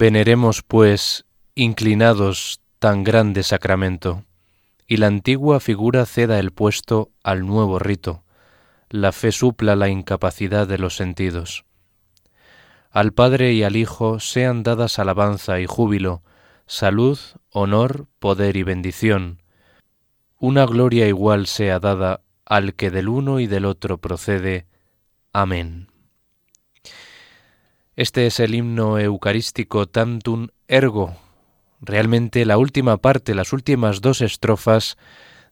Veneremos, pues, inclinados tan grande sacramento, y la antigua figura ceda el puesto al nuevo rito, la fe supla la incapacidad de los sentidos. Al Padre y al Hijo sean dadas alabanza y júbilo, salud, honor, poder y bendición. Una gloria igual sea dada al que del uno y del otro procede. Amén. Este es el himno eucarístico Tantum Ergo, realmente la última parte, las últimas dos estrofas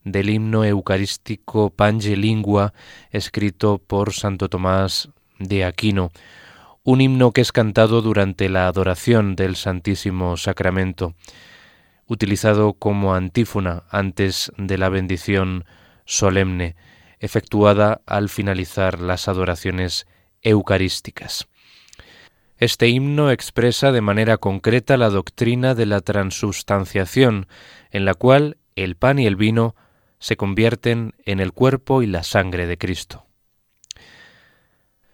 del himno eucarístico Pange Lingua, escrito por Santo Tomás de Aquino, un himno que es cantado durante la adoración del Santísimo Sacramento, utilizado como antífona antes de la bendición solemne, efectuada al finalizar las adoraciones eucarísticas. Este himno expresa de manera concreta la doctrina de la transubstanciación, en la cual el pan y el vino se convierten en el cuerpo y la sangre de Cristo.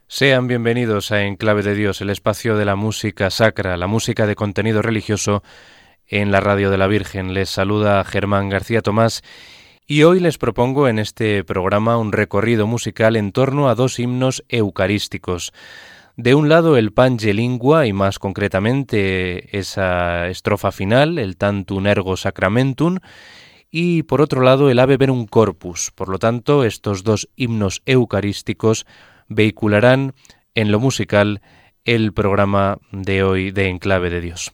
Sean bienvenidos a Enclave de Dios, el espacio de la música sacra, la música de contenido religioso en la radio de la Virgen. Les saluda Germán García Tomás Y hoy les propongo en este programa un recorrido musical en torno a dos himnos eucarísticos. De un lado el Pange Lingua y más concretamente esa estrofa final, el Tantum Ergo Sacramentum, y por otro lado el Ave Verum Corpus. Por lo tanto, estos dos himnos eucarísticos vehicularán en lo musical el programa de hoy de Enclave de Dios.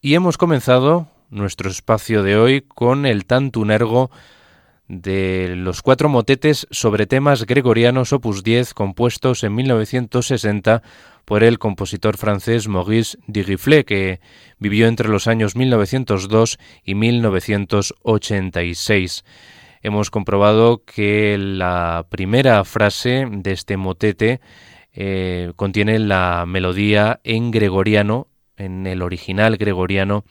Y hemos comenzado nuestro espacio de hoy con el Tantum Ergo de los cuatro motetes sobre temas gregorianos opus 10 compuestos en 1960 por el compositor francés Maurice Digiflet, que vivió entre los años 1902 y 1986. Hemos comprobado que la primera frase de este motete eh, contiene la melodía en gregoriano, en el original gregoriano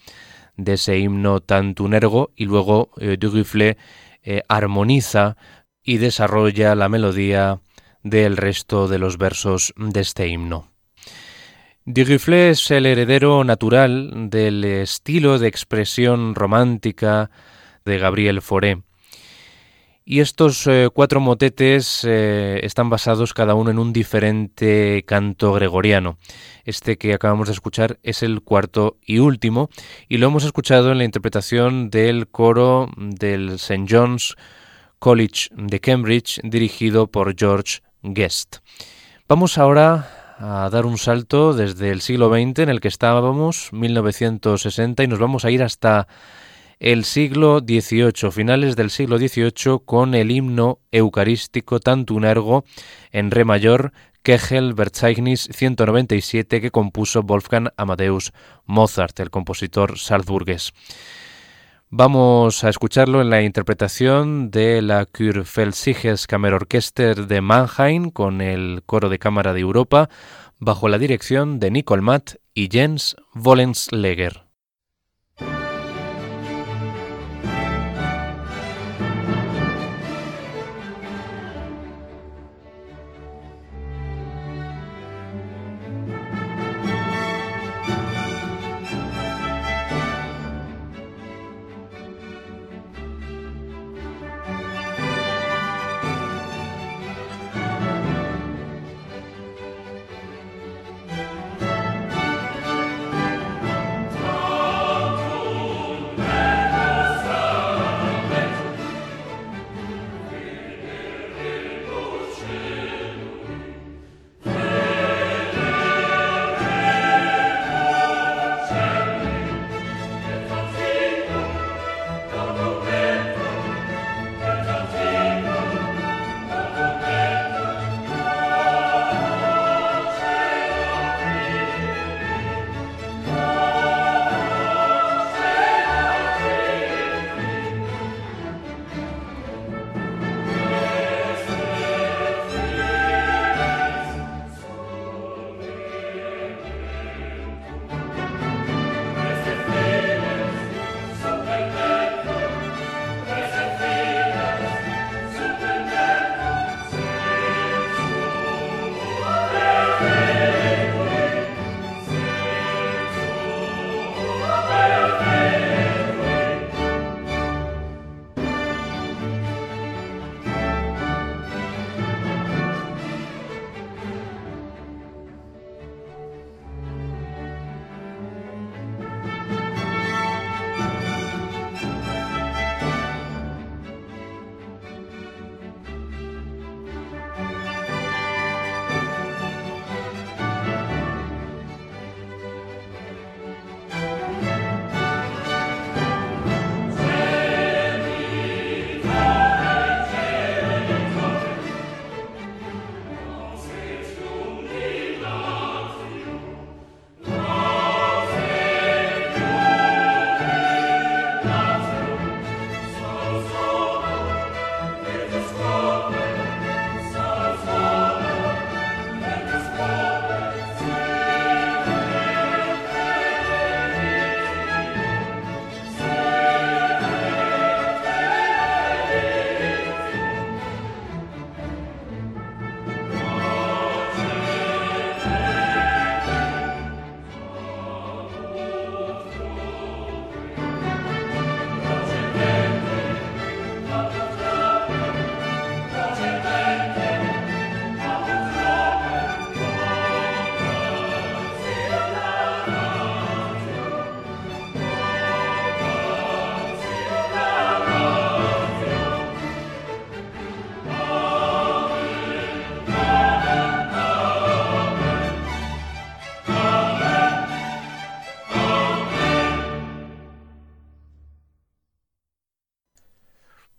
de ese himno Tantunergo y luego eh, eh, armoniza y desarrolla la melodía del resto de los versos de este himno. Dugiflé es el heredero natural del estilo de expresión romántica de Gabriel Fauré. Y estos eh, cuatro motetes eh, están basados cada uno en un diferente canto gregoriano. Este que acabamos de escuchar es el cuarto y último, y lo hemos escuchado en la interpretación del coro del St. John's College de Cambridge, dirigido por George Guest. Vamos ahora a dar un salto desde el siglo XX en el que estábamos, 1960, y nos vamos a ir hasta el siglo XVIII, finales del siglo XVIII, con el himno eucarístico Tantunergo en re mayor, Kegel Verzeichnis 197 que compuso Wolfgang Amadeus Mozart, el compositor salzburgués. Vamos a escucharlo en la interpretación de la Kurfelsiges Kammerorchester de Mannheim con el Coro de Cámara de Europa bajo la dirección de Nicole Matt y Jens Wollensleger.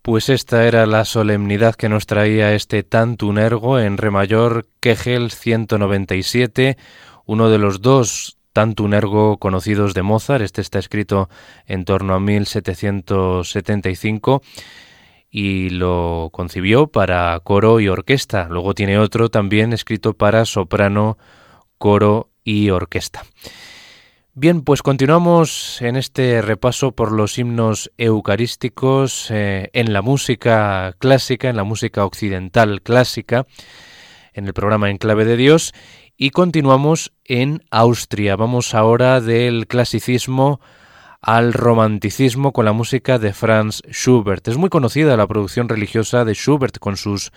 Pues esta era la solemnidad que nos traía este Tantun Ergo en re mayor Kegel 197, uno de los dos Tantun Ergo conocidos de Mozart. Este está escrito en torno a 1775 y lo concibió para coro y orquesta. Luego tiene otro también escrito para soprano, coro y orquesta. Bien, pues continuamos en este repaso por los himnos eucarísticos eh, en la música clásica, en la música occidental clásica, en el programa En Clave de Dios, y continuamos en Austria. Vamos ahora del clasicismo al romanticismo con la música de Franz Schubert. Es muy conocida la producción religiosa de Schubert con sus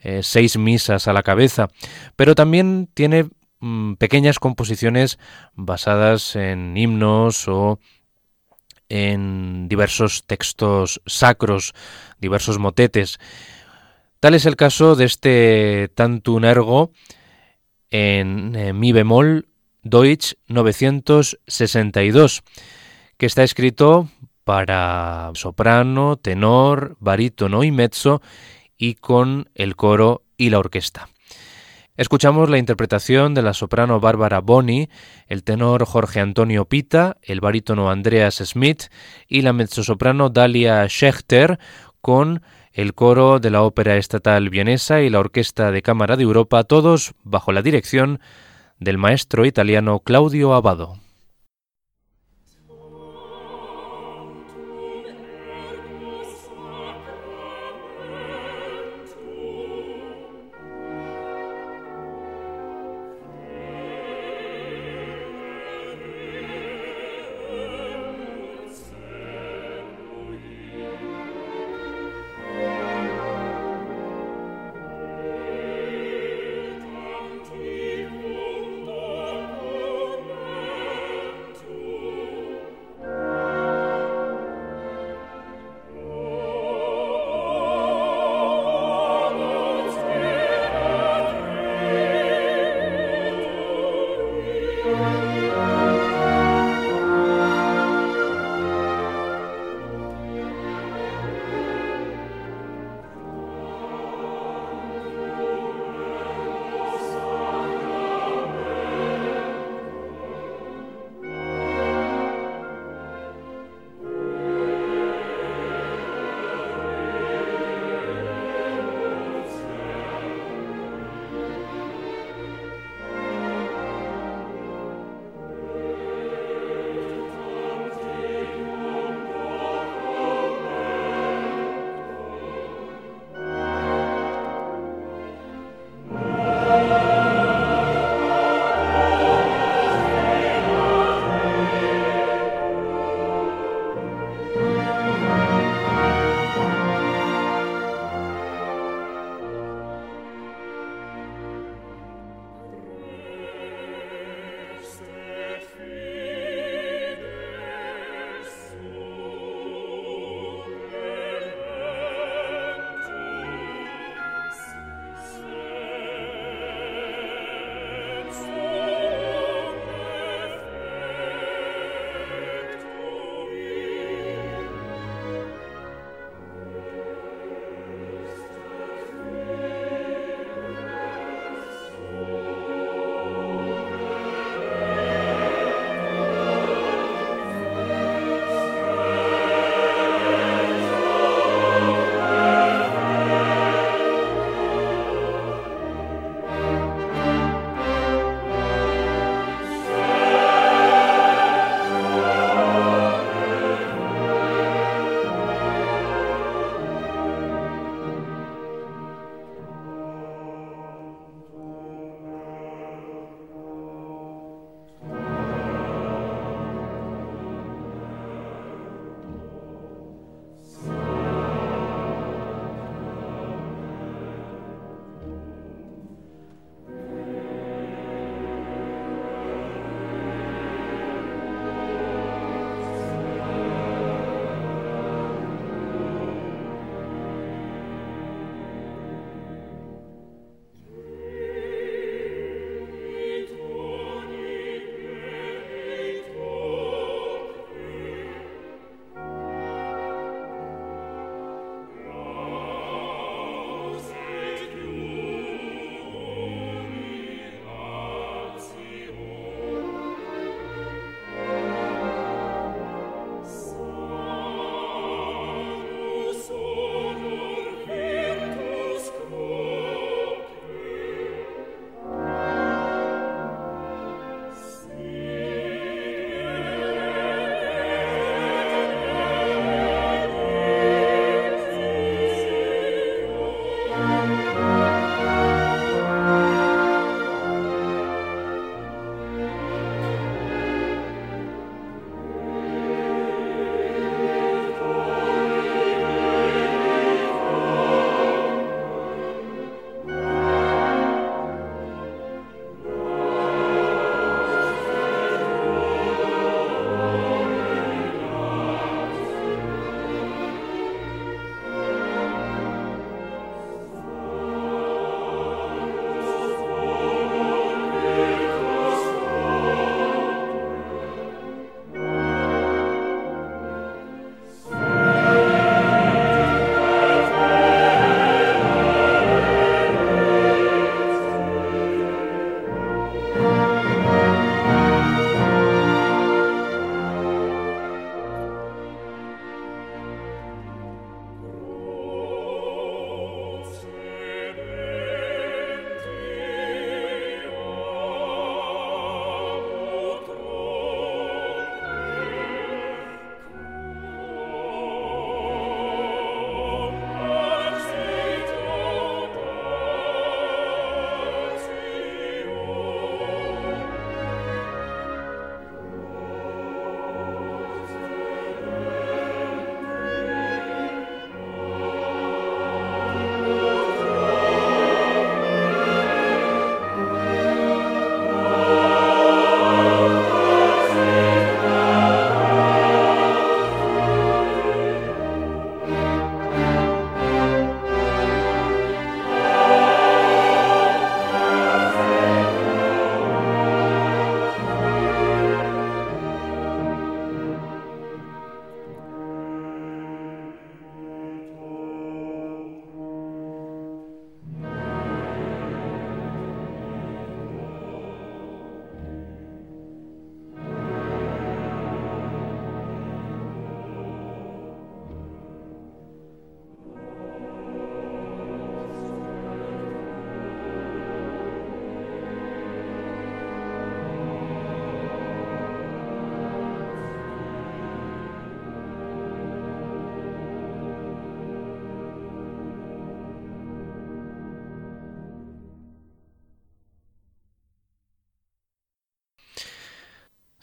eh, seis misas a la cabeza, pero también tiene Mm, pequeñas composiciones basadas en himnos o en diversos textos sacros, diversos motetes. Tal es el caso de este Tantun Ergo en eh, mi bemol Deutsch 962, que está escrito para soprano, tenor, barítono y mezzo y con el coro y la orquesta. Escuchamos la interpretación de la soprano Bárbara Boni, el tenor Jorge Antonio Pita, el barítono Andreas Smith y la mezzosoprano Dalia Schechter con el coro de la Ópera Estatal Vienesa y la Orquesta de Cámara de Europa, todos bajo la dirección del maestro italiano Claudio Abado.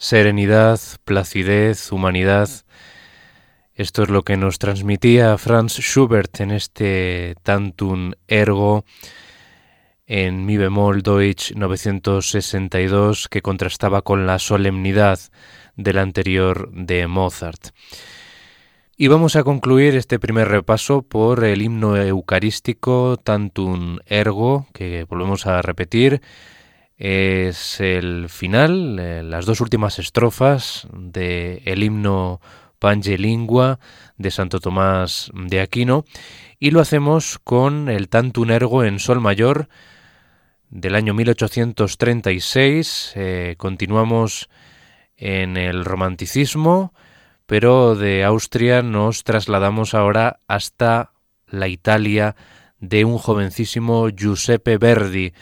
Serenidad, placidez, humanidad. Esto es lo que nos transmitía Franz Schubert en este Tantum Ergo en mi bemol Deutsch 962 que contrastaba con la solemnidad del anterior de Mozart. Y vamos a concluir este primer repaso por el himno eucarístico Tantum Ergo, que volvemos a repetir. Es el final, eh, las dos últimas estrofas del el himno Pange Lingua de Santo Tomás de Aquino y lo hacemos con el Tantum Ergo en Sol Mayor del año 1836. Eh, continuamos en el romanticismo, pero de Austria nos trasladamos ahora hasta la Italia de un jovencísimo Giuseppe Verdi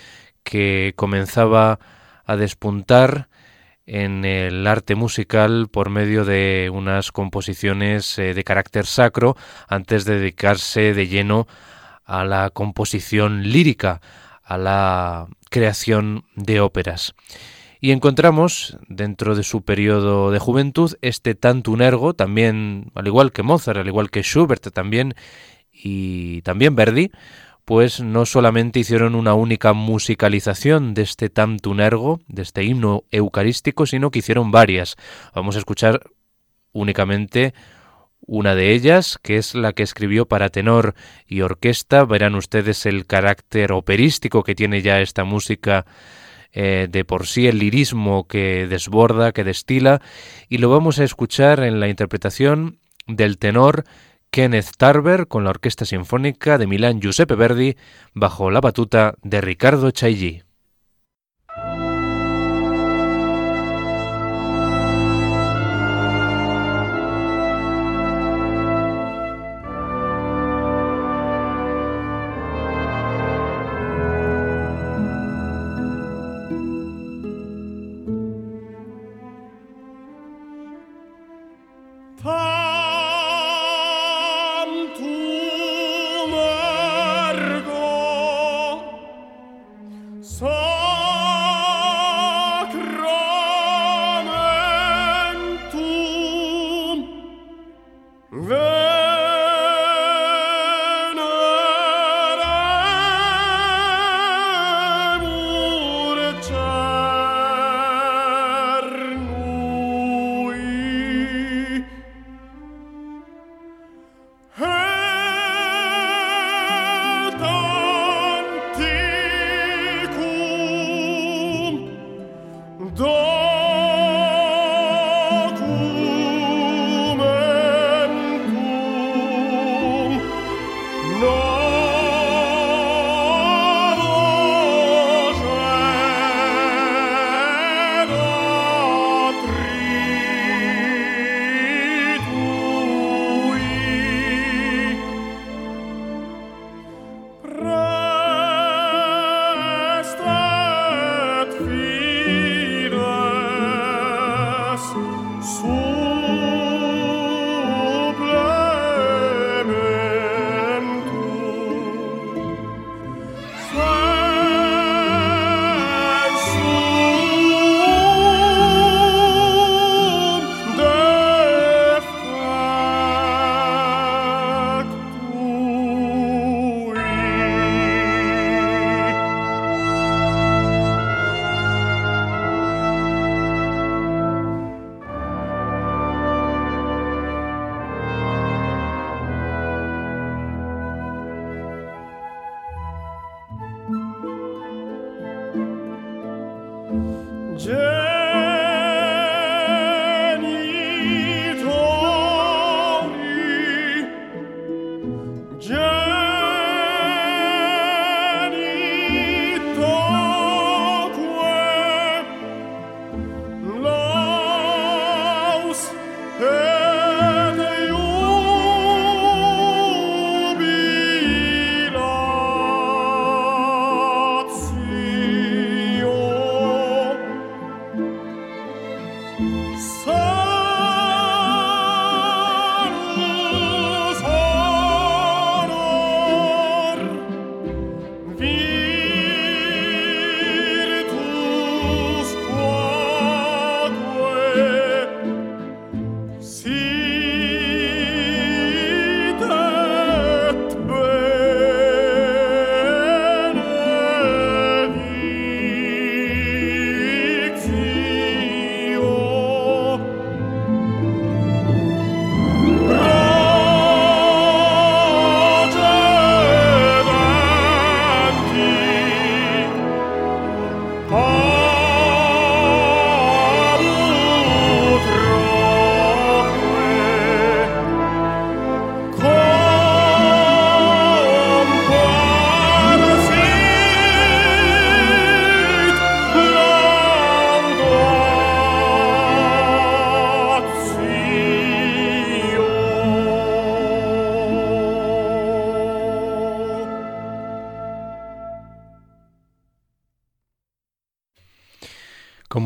que comenzaba a despuntar en el arte musical por medio de unas composiciones eh, de carácter sacro antes de dedicarse de lleno a la composición lírica, a la creación de óperas. Y encontramos dentro de su periodo de juventud este tantum ergo, también al igual que Mozart, al igual que Schubert también y también Verdi, pues no solamente hicieron una única musicalización de este tantum ergo, de este himno eucarístico, sino que hicieron varias. Vamos a escuchar únicamente una de ellas, que es la que escribió para tenor y orquesta. Verán ustedes el carácter operístico que tiene ya esta música eh, de por sí, el lirismo que desborda, que destila, y lo vamos a escuchar en la interpretación del tenor Kenneth Tarver con la Orquesta Sinfónica de Milán Giuseppe Verdi bajo la batuta de Ricardo Chailly.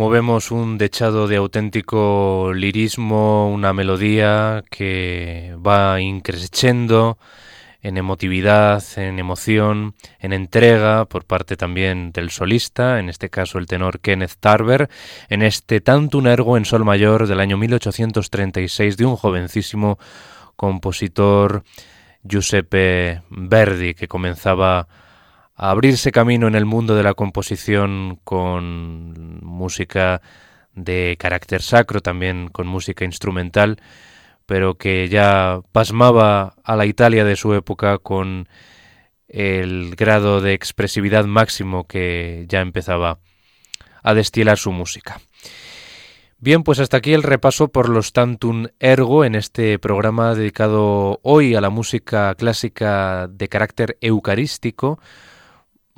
Como vemos, un dechado de auténtico lirismo, una melodía que va increciendo en emotividad, en emoción, en entrega por parte también del solista, en este caso el tenor Kenneth Tarver, en este Tantum Ergo en Sol Mayor del año 1836 de un jovencísimo compositor Giuseppe Verdi que comenzaba a abrirse camino en el mundo de la composición con música de carácter sacro, también con música instrumental, pero que ya pasmaba a la Italia de su época con el grado de expresividad máximo que ya empezaba a destilar su música. Bien, pues hasta aquí el repaso por los Tantum Ergo en este programa dedicado hoy a la música clásica de carácter eucarístico,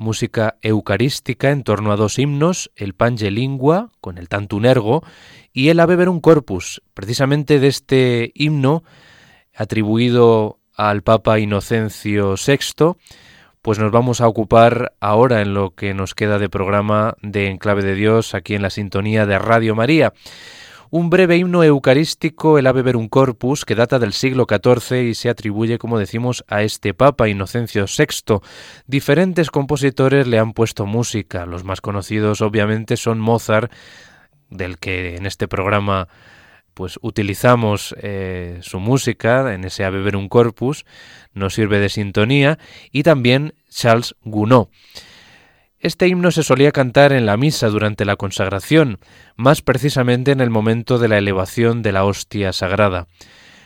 música eucarística en torno a dos himnos, el Pange Lingua, con el Tantum Ergo, y el Ave Verum Corpus, precisamente de este himno atribuido al Papa Inocencio VI, pues nos vamos a ocupar ahora en lo que nos queda de programa de Enclave de Dios aquí en la sintonía de Radio María un breve himno eucarístico, el Ave Verum Corpus, que data del siglo XIV y se atribuye, como decimos, a este Papa Inocencio VI. Diferentes compositores le han puesto música. Los más conocidos, obviamente, son Mozart, del que en este programa pues utilizamos eh, su música en ese Ave Verum Corpus, nos sirve de sintonía, y también Charles Gounod. Este himno se solía cantar en la misa durante la consagración, más precisamente en el momento de la elevación de la hostia sagrada.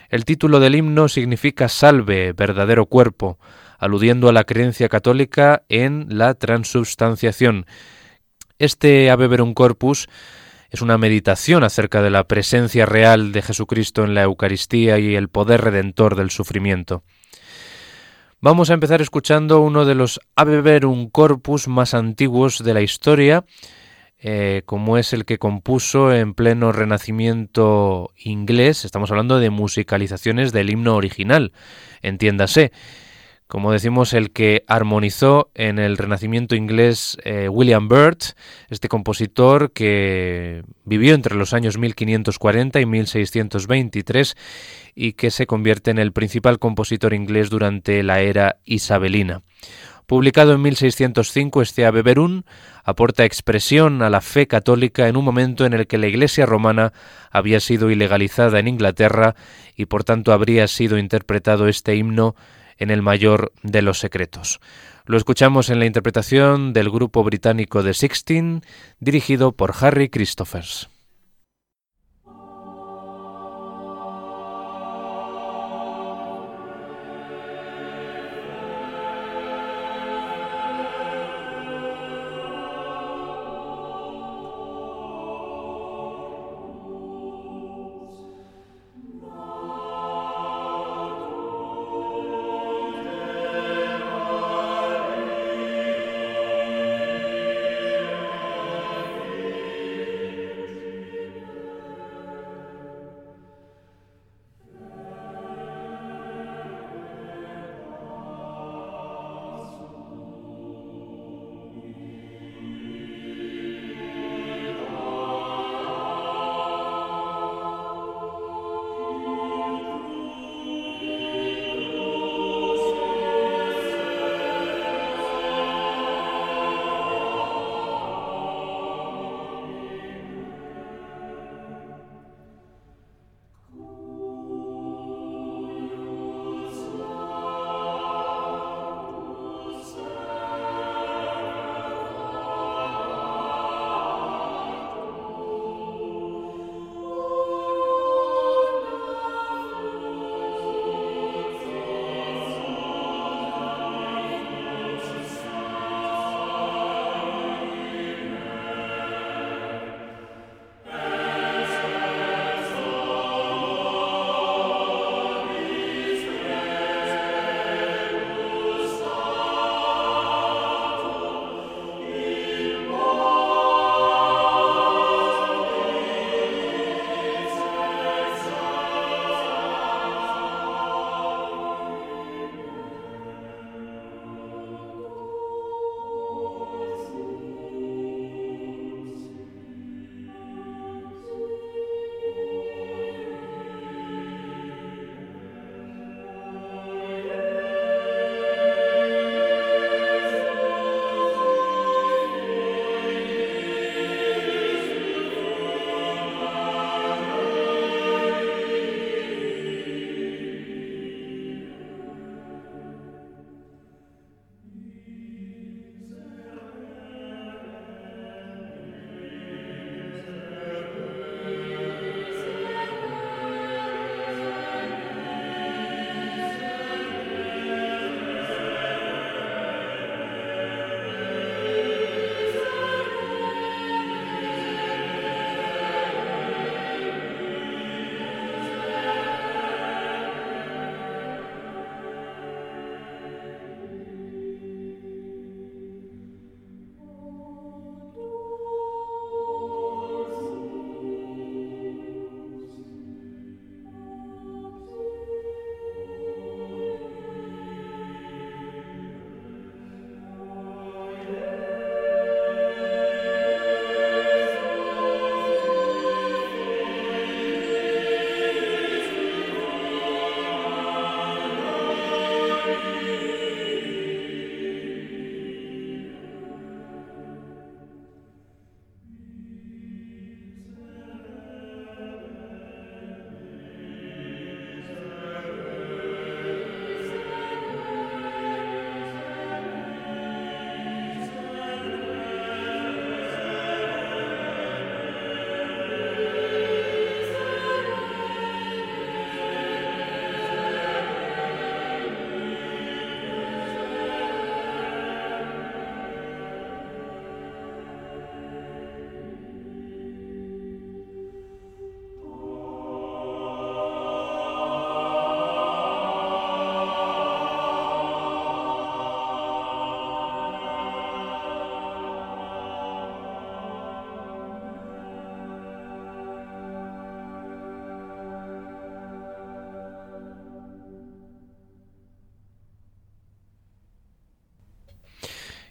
El título del himno significa Salve, verdadero cuerpo, aludiendo a la creencia católica en la transubstanciación. Este Ave Verum Corpus es una meditación acerca de la presencia real de Jesucristo en la Eucaristía y el poder redentor del sufrimiento. Vamos a empezar escuchando uno de los Verum Corpus más antiguos de la historia, eh, como es el que compuso en pleno renacimiento inglés. Estamos hablando de musicalizaciones del himno original, entiéndase como decimos, el que armonizó en el Renacimiento inglés eh, William Byrd, este compositor que vivió entre los años 1540 y 1623 y que se convierte en el principal compositor inglés durante la era isabelina. Publicado en 1605, este Ave aporta expresión a la fe católica en un momento en el que la Iglesia romana había sido ilegalizada en Inglaterra y por tanto habría sido interpretado este himno en el mayor de los secretos. Lo escuchamos en la interpretación del grupo británico The Sixteen, dirigido por Harry Christophers.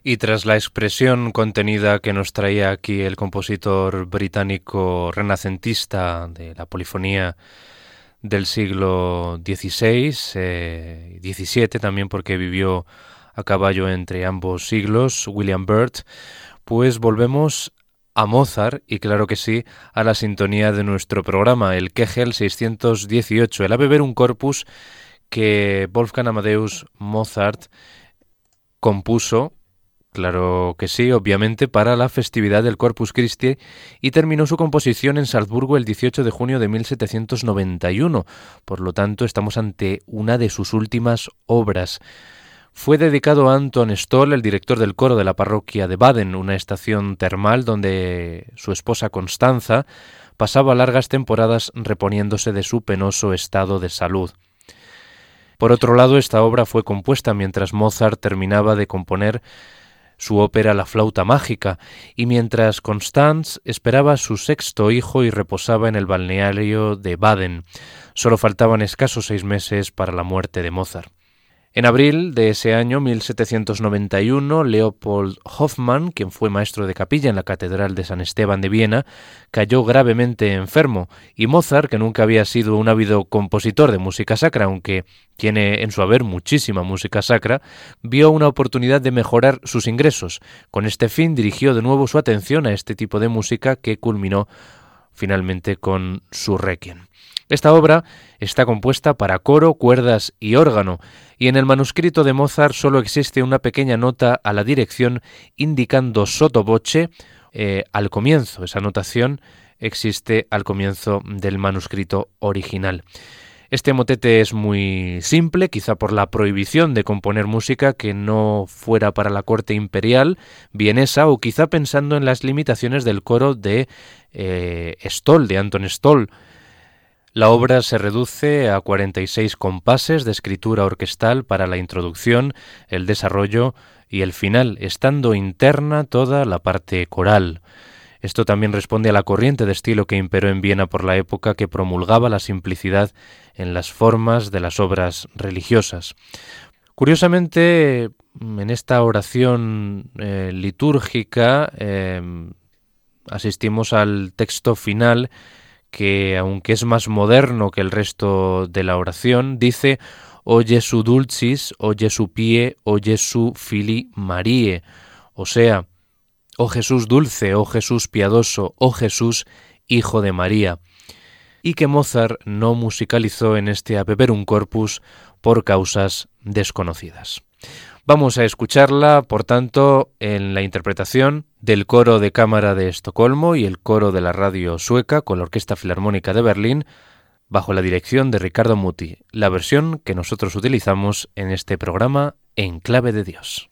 Y tras la expresión contenida que nos traía aquí el compositor británico renacentista de la polifonía del siglo XVI, eh, XVII también porque vivió a caballo entre ambos siglos, William Byrd, pues volvemos a Mozart y claro que sí, a la sintonía de nuestro programa, el Kegel 618, el Ave un Corpus que Wolfgang Amadeus Mozart compuso Claro que sí, obviamente, para la festividad del Corpus Christi y terminó su composición en Salzburgo el 18 de junio de 1791. Por lo tanto, estamos ante una de sus últimas obras. Fue dedicado a Anton Stoll, el director del coro de la parroquia de Baden, una estación termal donde su esposa Constanza pasaba largas temporadas reponiéndose de su penoso estado de salud. Por otro lado, esta obra fue compuesta mientras Mozart terminaba de componer su ópera La flauta mágica, y mientras Constance esperaba a su sexto hijo y reposaba en el balneario de Baden. Solo faltaban escasos seis meses para la muerte de Mozart. En abril de ese año 1791, Leopold Hoffmann, quien fue maestro de capilla en la Catedral de San Esteban de Viena, cayó gravemente enfermo, y Mozart, que nunca había sido un ávido compositor de música sacra, aunque tiene en su haber muchísima música sacra, vio una oportunidad de mejorar sus ingresos. Con este fin dirigió de nuevo su atención a este tipo de música que culminó finalmente con su requiem. Esta obra está compuesta para coro, cuerdas y órgano, y en el manuscrito de Mozart solo existe una pequeña nota a la dirección indicando sotoboche eh, al comienzo. Esa notación existe al comienzo del manuscrito original. Este motete es muy simple, quizá por la prohibición de componer música que no fuera para la corte imperial vienesa o quizá pensando en las limitaciones del coro de eh, Stoll, de Anton Stoll, la obra se reduce a 46 compases de escritura orquestal para la introducción, el desarrollo y el final, estando interna toda la parte coral. Esto también responde a la corriente de estilo que imperó en Viena por la época que promulgaba la simplicidad en las formas de las obras religiosas. Curiosamente, en esta oración eh, litúrgica eh, asistimos al texto final que, aunque es más moderno que el resto de la oración, dice O Jesu dulcis, o Jesu pie, o Jesu fili Marie, o sea, Oh Jesús dulce, oh Jesús piadoso, oh Jesús hijo de María, y que Mozart no musicalizó en este un Corpus por causas desconocidas. Vamos a escucharla, por tanto, en la interpretación del coro de cámara de Estocolmo y el coro de la radio sueca con la Orquesta Filarmónica de Berlín, bajo la dirección de Ricardo Muti, la versión que nosotros utilizamos en este programa en clave de Dios.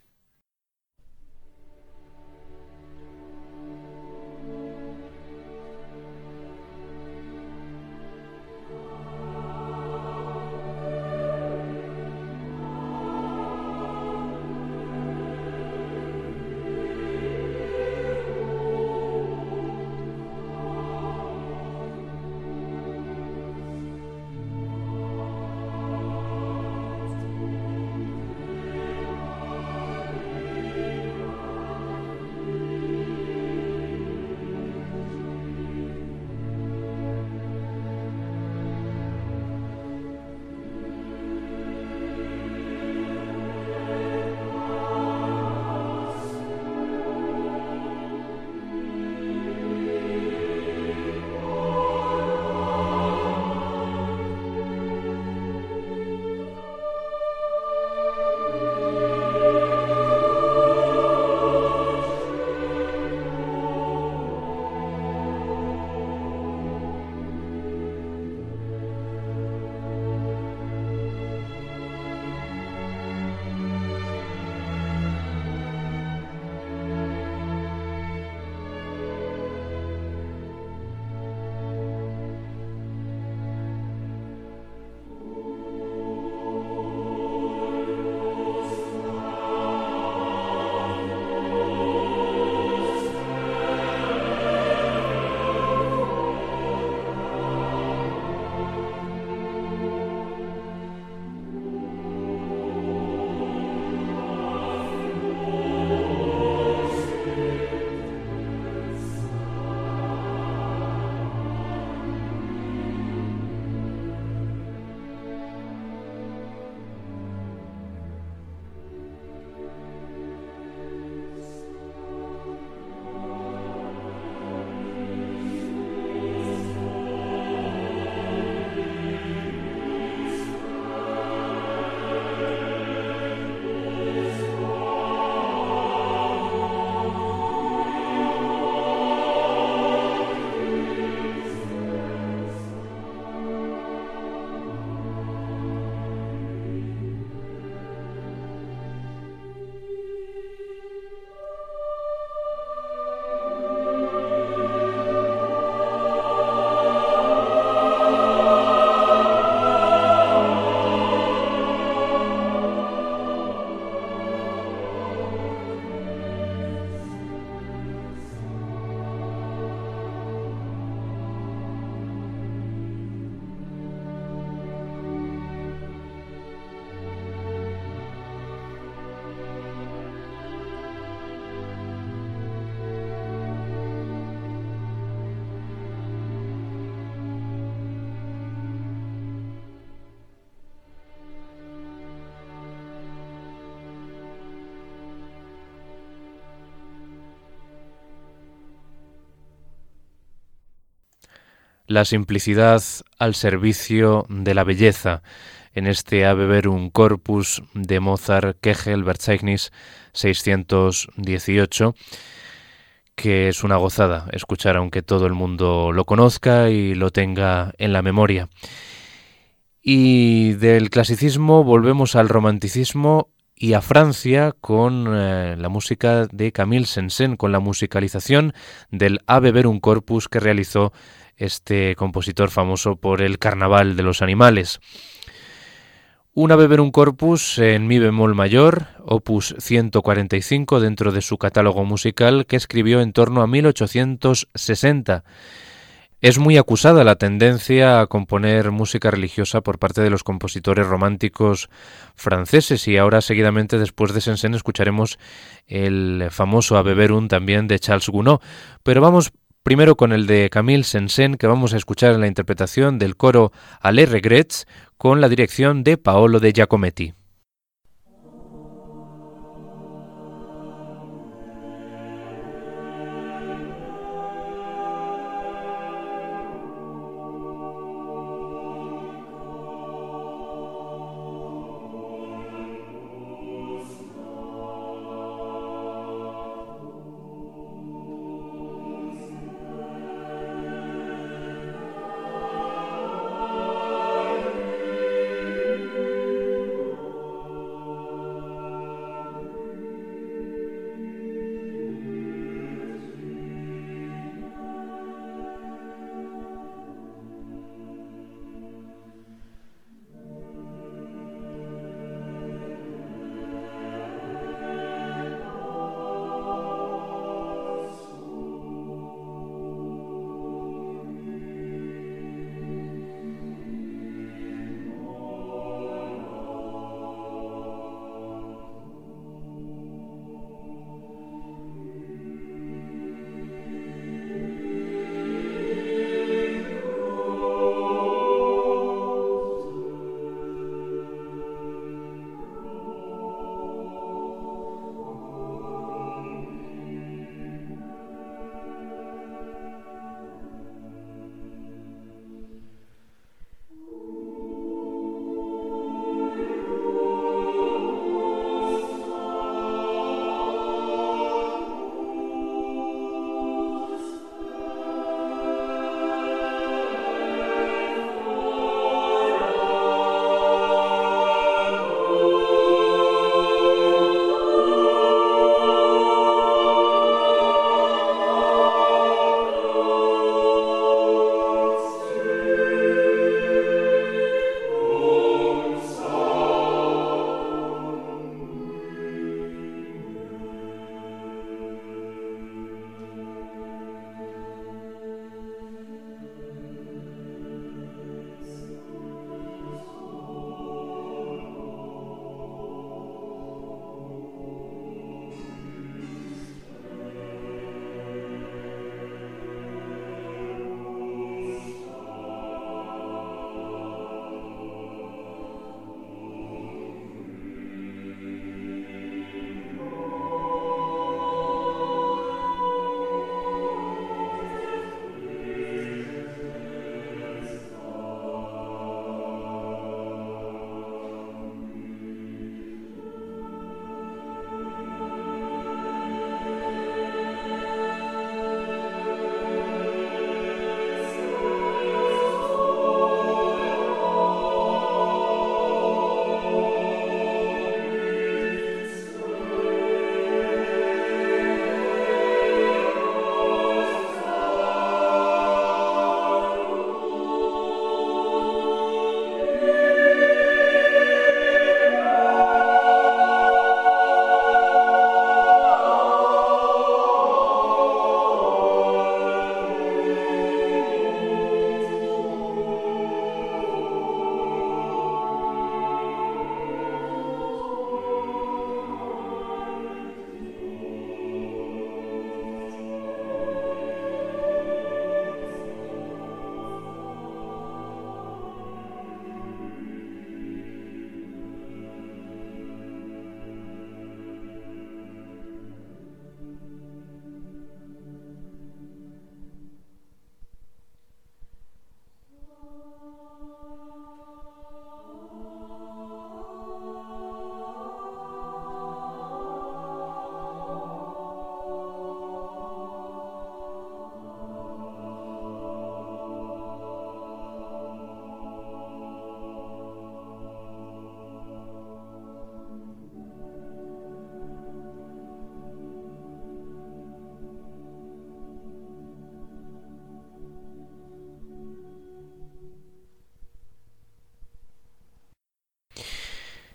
La simplicidad al servicio de la belleza en este Ave un Corpus de Mozart Kegel Verzeichnis 618 que es una gozada escuchar aunque todo el mundo lo conozca y lo tenga en la memoria. Y del clasicismo volvemos al romanticismo y a Francia con eh, la música de Camille Sensen, con la musicalización del Ave un Corpus que realizó este compositor famoso por el Carnaval de los Animales. Una un Corpus en mi bemol mayor, opus 145 dentro de su catálogo musical que escribió en torno a 1860. Es muy acusada la tendencia a componer música religiosa por parte de los compositores románticos franceses y ahora seguidamente después de Sensen escucharemos el famoso Ave también de Charles Gounod. Pero vamos Primero con el de Camille Sensen, que vamos a escuchar en la interpretación del coro Ale Regrets, con la dirección de Paolo de Giacometti.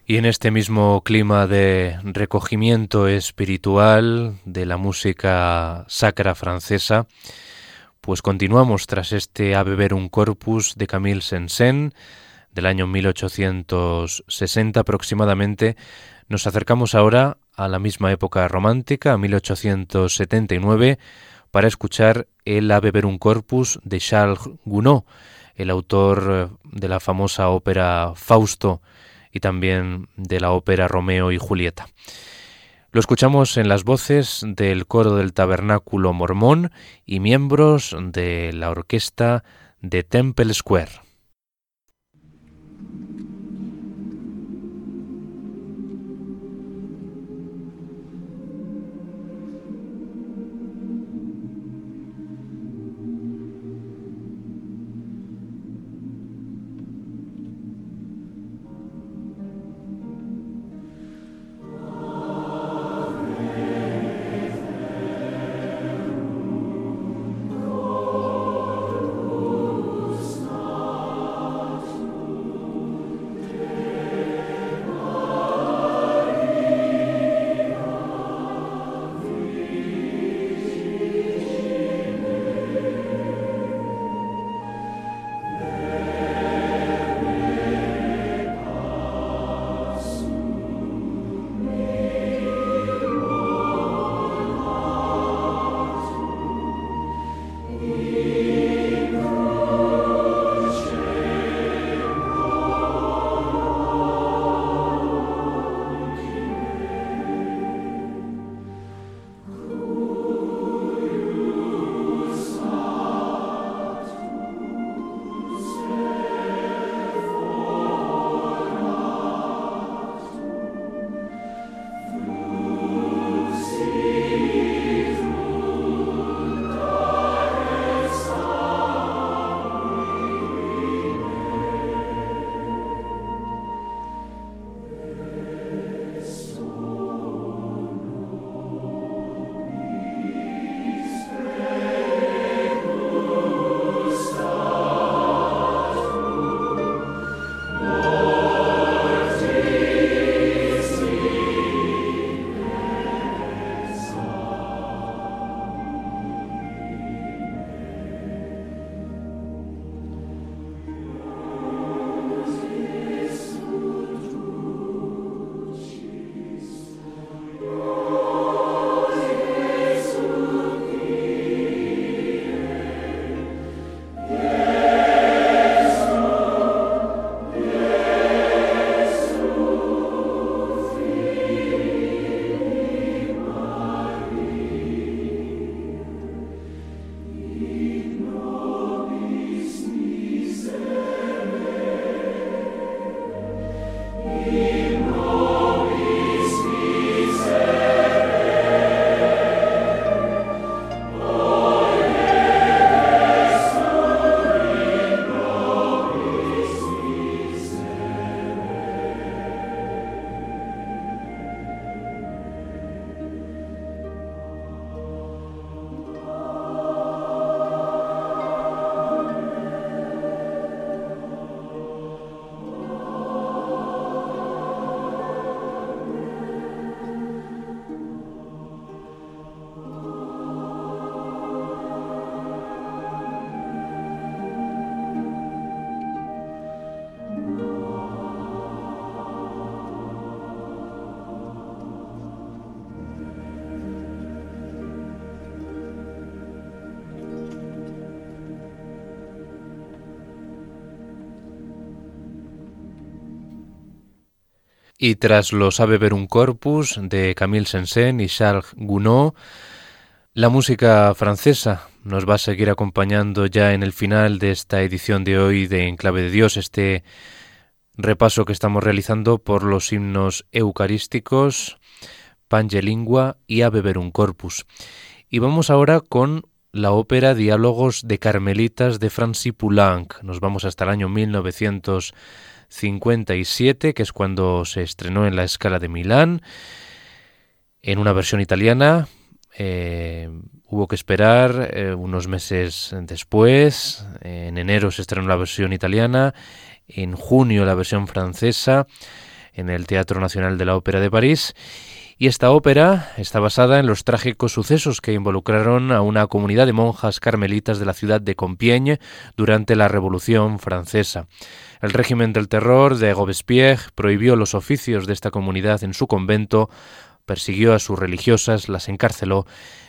Y en este mismo clima de recogimiento espiritual de la música sacra francesa, pues continuamos tras este A beber un corpus de Camille Saint-Saëns del año 1860 aproximadamente. Nos acercamos ahora a la misma época romántica, a 1879, para escuchar el A beber un corpus de Charles Gounod, el autor de la famosa ópera Fausto y también de la ópera Romeo y Julieta. Lo escuchamos en las voces del coro del Tabernáculo Mormón y miembros de la orquesta de Temple Square. Y tras los Sabe ver un corpus de Camille Saint-Saëns y Charles Gounod, la música francesa nos va a seguir acompañando ya en el final de esta edición de hoy de Enclave de Dios, este repaso que estamos realizando por los himnos eucarísticos, Pangelingua y A beber un corpus. Y vamos ahora con la ópera Diálogos de Carmelitas de Francis Poulenc. Nos vamos hasta el año 1900 57, que es cuando se estrenó en la escala de Milán, en una versión italiana. Eh, hubo que esperar eh, unos meses después. En enero se estrenó la versión italiana, en junio la versión francesa. en el Teatro Nacional de la Ópera de París. Y esta ópera está basada en los trágicos sucesos que involucraron a una comunidad de monjas carmelitas de la ciudad de Compiègne durante la Revolución Francesa. El régimen del terror de Robespierre prohibió los oficios de esta comunidad en su convento, persiguió a sus religiosas, las encarceló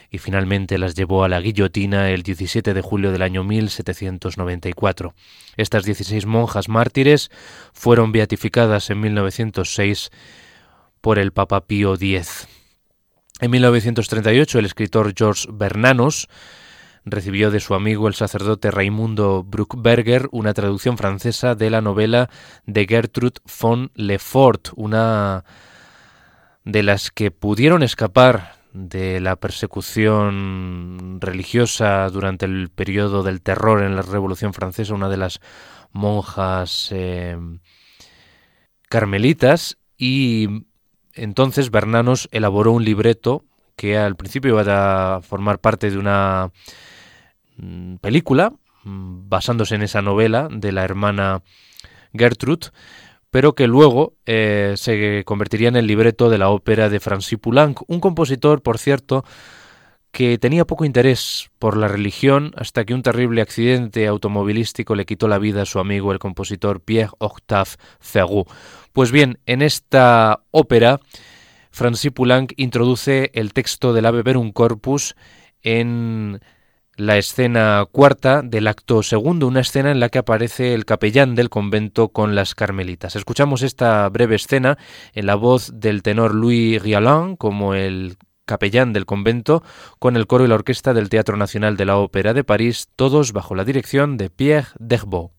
y finalmente las llevó a la guillotina el 17 de julio del año 1794. Estas 16 monjas mártires fueron beatificadas en 1906 por el Papa Pío X. En 1938 el escritor George Bernanos recibió de su amigo el sacerdote Raimundo Bruckberger una traducción francesa de la novela de Gertrude von Lefort, una de las que pudieron escapar de la persecución religiosa durante el periodo del terror en la Revolución Francesa, una de las monjas eh, carmelitas, y entonces Bernanos elaboró un libreto que al principio iba a formar parte de una mm, película mm, basándose en esa novela de la hermana Gertrude, pero que luego eh, se convertiría en el libreto de la ópera de Francis Poulenc, un compositor, por cierto, que tenía poco interés por la religión hasta que un terrible accidente automovilístico le quitó la vida a su amigo el compositor Pierre Octave Ferrou. Pues bien, en esta ópera, Francis Poulenc introduce el texto del Ave Verum Corpus en la escena cuarta del acto segundo, una escena en la que aparece el capellán del convento con las carmelitas. Escuchamos esta breve escena en la voz del tenor Louis Rialin como el capellán del convento, con el coro y la orquesta del Teatro Nacional de la Ópera de París, todos bajo la dirección de Pierre Derbeau.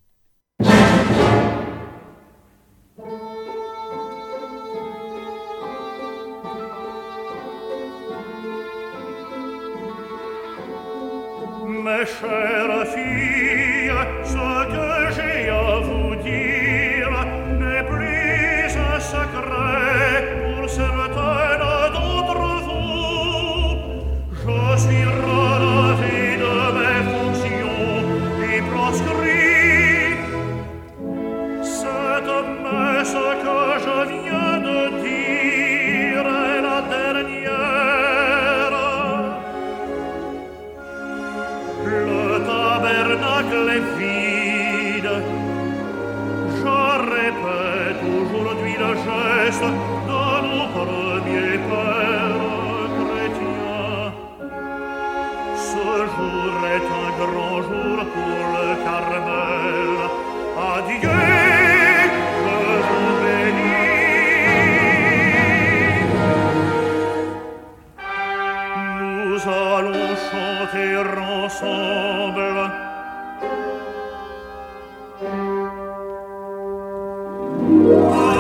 Música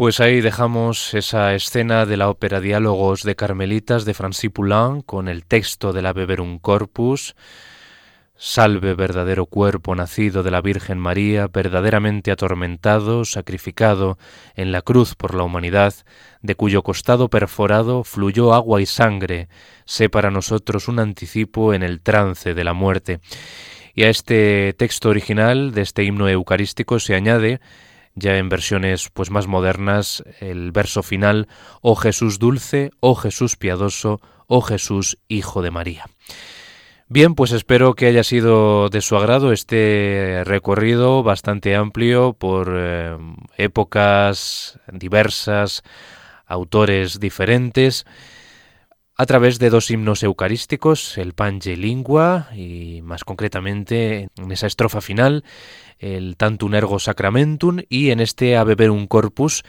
Pues ahí dejamos esa escena de la ópera Diálogos de Carmelitas de Francis Poulain con el texto de la Beberum Corpus. Salve verdadero cuerpo nacido de la Virgen María, verdaderamente atormentado, sacrificado en la cruz por la humanidad, de cuyo costado perforado fluyó agua y sangre, sé para nosotros un anticipo en el trance de la muerte. Y a este texto original de este himno eucarístico se añade ya en versiones pues más modernas el verso final Oh Jesús dulce, oh Jesús piadoso, oh Jesús hijo de María. Bien, pues espero que haya sido de su agrado este recorrido bastante amplio por eh, épocas diversas, autores diferentes, a través de dos himnos eucarísticos, el Pange Lingua y más concretamente en esa estrofa final, el Tantum Ergo Sacramentum y en este A Beber un Corpus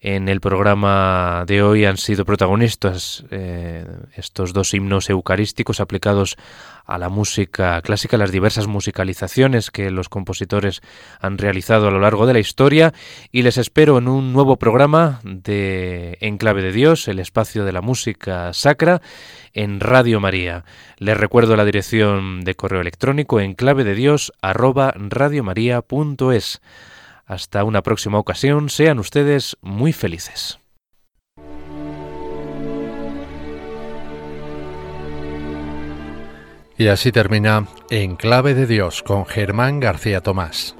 en el programa de hoy han sido protagonistas eh, estos dos himnos eucarísticos aplicados a la música clásica, las diversas musicalizaciones que los compositores han realizado a lo largo de la historia y les espero en un nuevo programa de Enclave de Dios, el espacio de la música sacra en Radio María. Les recuerdo la dirección de correo electrónico enclave Hasta una próxima ocasión, sean ustedes muy felices. Y así termina En Clave de Dios con Germán García Tomás.